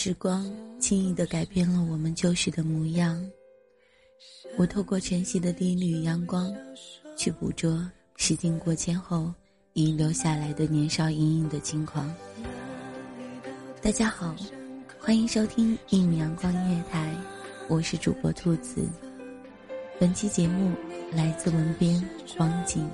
时光轻易的改变了我们旧时的模样。我透过晨曦的第一缕阳光，去捕捉时间过千后遗留下来的年少隐隐的轻狂。大家好，欢迎收听一米阳光音乐台，我是主播兔子。本期节目来自文编王景。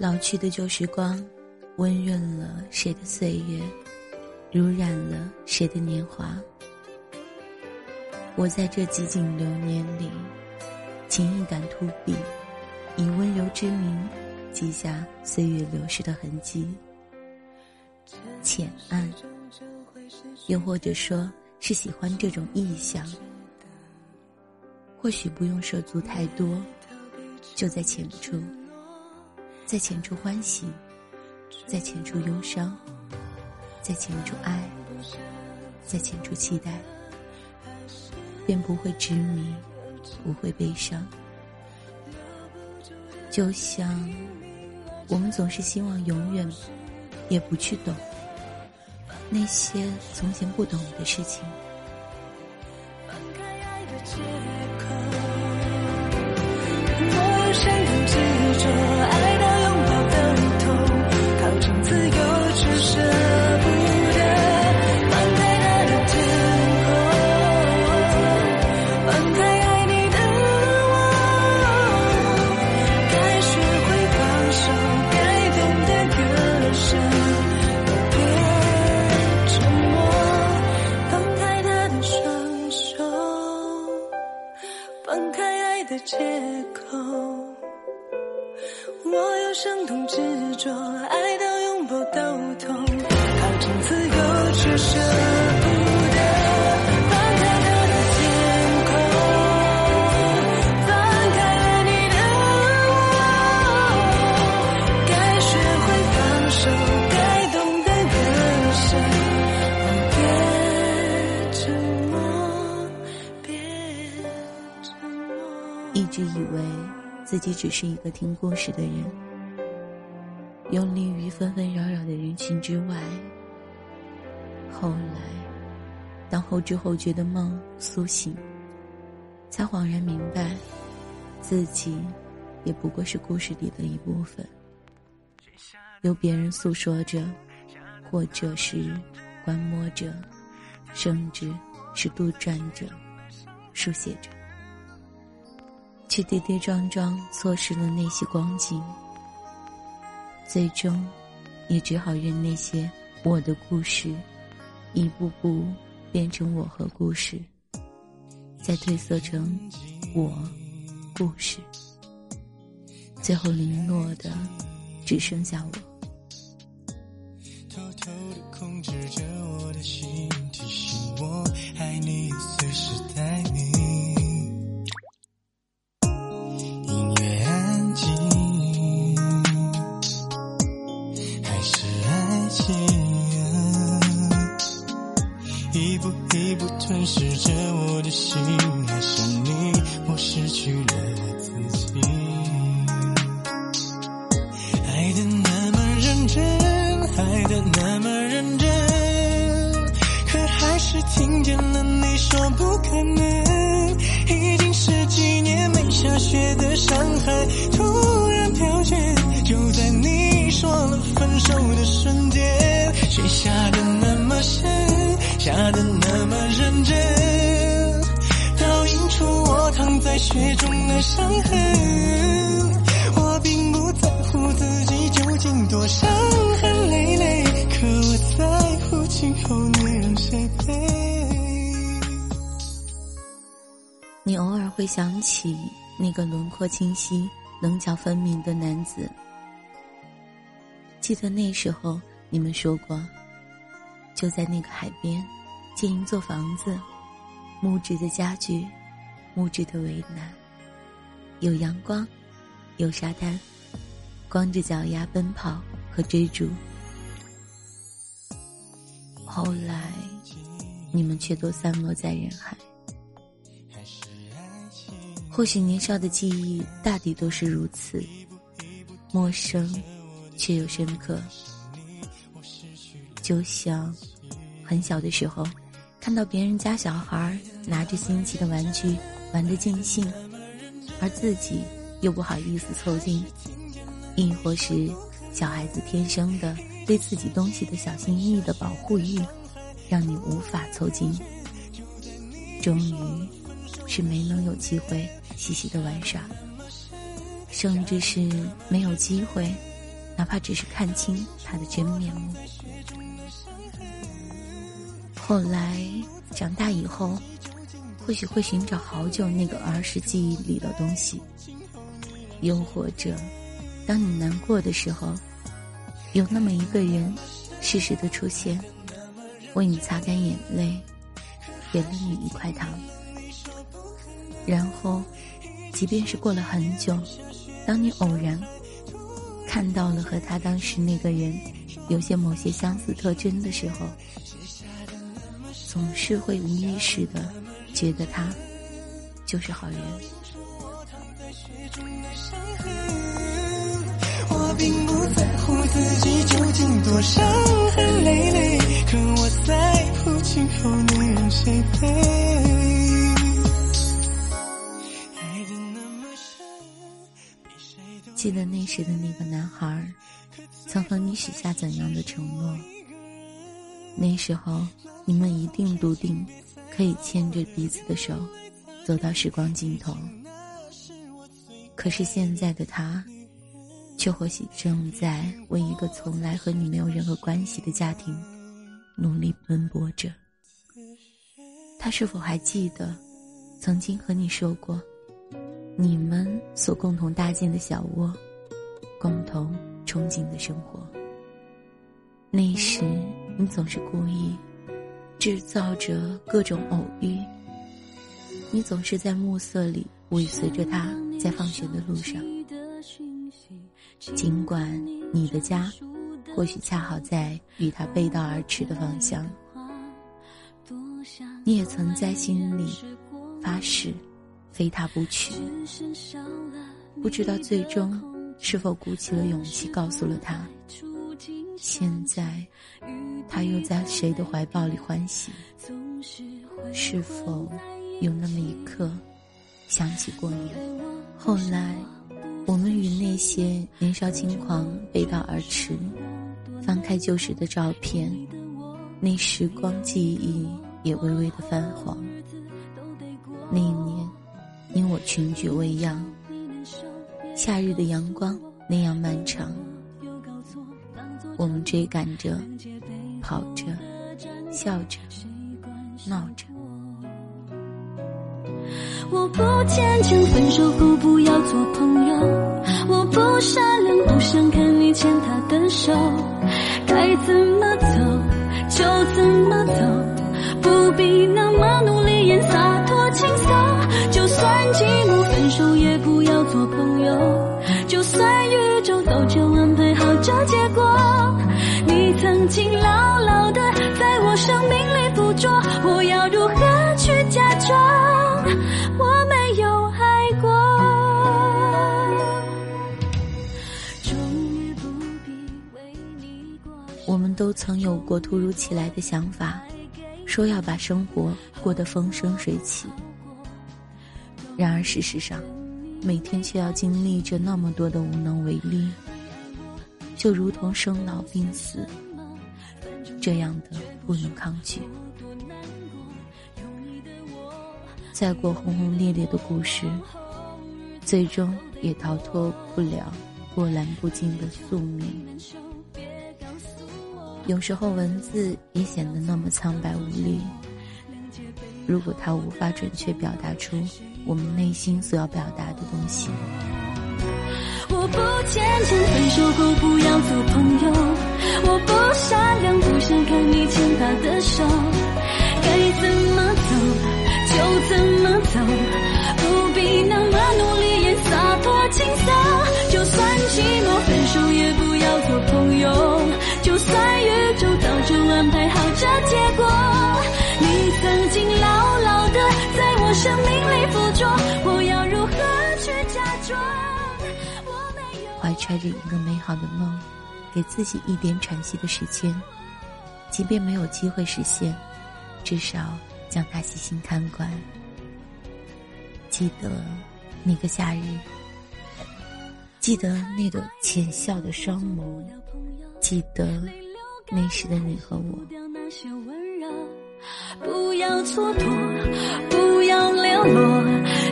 老去的旧时光，温润了谁的岁月，濡染了谁的年华。我在这几景流年里，情意感突笔，以温柔之名，记下岁月流逝的痕迹。浅暗，又或者说是喜欢这种意象。或许不用涉足太多，就在浅处。在浅处欢喜，在浅处忧伤，在浅处爱，在浅处期待，便不会执迷，不会悲伤。就像我们总是希望永远也不去懂那些从前不懂的事情。借口，我有生动执着，借口。我有生动执着，爱自己只是一个听故事的人，游离于纷纷扰扰的人群之外。后来，当后知后觉的梦苏醒，才恍然明白，自己也不过是故事里的一部分。由别人诉说着，或者是观摩着，甚至是杜撰着、书写着，却跌跌撞撞错失了那些光景，最终也只好任那些我的故事一步步变成我和故事，再褪色成我故事，最后零落的只剩下我。不吞噬着我的心，爱上你，我失去了我自己。爱的那么认真。爱的那么认真，可还是听见了你说不可能。已经十几年没下雪的上海，突然飘雪，就在你说了分手的瞬雪中的伤痕。我并不在乎自己究竟多伤痕累累，可我在乎今后你让谁陪。你偶尔会想起那个轮廓清晰、棱角分明的男子。记得那时候你们说过，就在那个海边建一座房子，木质的家具，木质的围栏，有阳光。有沙滩，光着脚丫奔跑和追逐。后来，你们却都散落在人海。或许年少的记忆大抵都是如此，陌生却又深刻。就像很小的时候，看到别人家小孩拿着新奇的玩具玩得尽兴，而自己。又不好意思凑近，亦或是小孩子天生的对自己东西的小心翼翼的保护欲，让你无法凑近。终于，是没能有机会细细的玩耍，甚至是没有机会，哪怕只是看清他的真面目。后来长大以后，或许会寻找好久那个儿时记忆里的东西。又或者，当你难过的时候，有那么一个人，适时的出现，为你擦干眼泪，给了你一块糖。然后，即便是过了很久，当你偶然看到了和他当时那个人有些某些相似特征的时候，总是会无意识的觉得他就是好人。我并不在乎自己究竟多伤痕累累，可我在乎今后你让谁陪。爱的那么深，记得那时的那个男孩，曾和你许下怎样的承诺？那时候你们一定笃定，可以牵着彼此的手，走到时光尽头。可是现在的他，却或许正在为一个从来和你没有任何关系的家庭努力奔波着。他是否还记得，曾经和你说过，你们所共同搭建的小窝，共同憧憬的生活？那时你总是故意制造着各种偶遇，你总是在暮色里尾随着他。在放学的路上，尽管你的家或许恰好在与他背道而驰的方向，你也曾在心里发誓非他不娶。不知道最终是否鼓起了勇气告诉了他，现在他又在谁的怀抱里欢喜？是否有那么一刻想起过你？后来，我们与那些年少轻狂背道而驰，翻开旧时的照片，那时光记忆也微微的泛黄。那一年，你我群居未央，夏日的阳光那样漫长，我们追赶着，跑着，笑着，闹着。我不坚强，分手后不要做朋友。我不善良，不想看你牵他的手。该怎么走就怎么走，不必那么努力演结果，你曾经牢牢的在我生命里捕捉，我要如何去假装？我没有爱过，终于不必为你过。我们都曾有过突如其来的想法，说要把生活过得风生水起。然而事实上，每天却要经历着那么多的无能为力，就如同生老病死，这样的不能抗拒。再过轰轰烈烈的故事，最终也逃脱不了波澜不惊的宿命。有时候文字也显得那么苍白无力。如果它无法准确表达出我们内心所要表达的东西，我不坚强，说过不要做朋友。我不善良，不想看你牵他的手。该怎么走？就怎么走，揣着一个美好的梦，给自己一点喘息的时间，即便没有机会实现，至少。将他细心看管，记得那个夏日，记得那朵浅笑的双眸，记得那时的你和我。不要蹉跎，不要流落，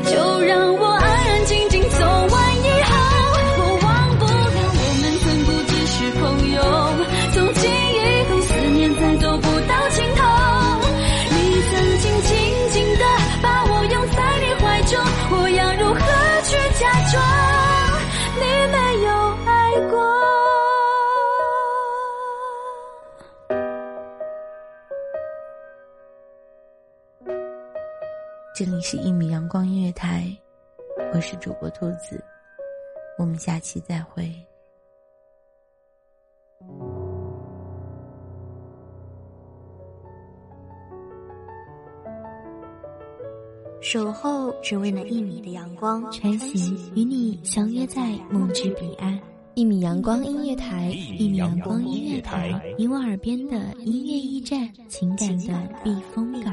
就让我这里是一米阳光音乐台，我是主播兔子，我们下期再会。守候只为那一米的阳光，穿行与你相约在梦之彼岸。一米阳光音乐台，一米阳光音乐台，你我耳边的音乐驿站，情感的避风港。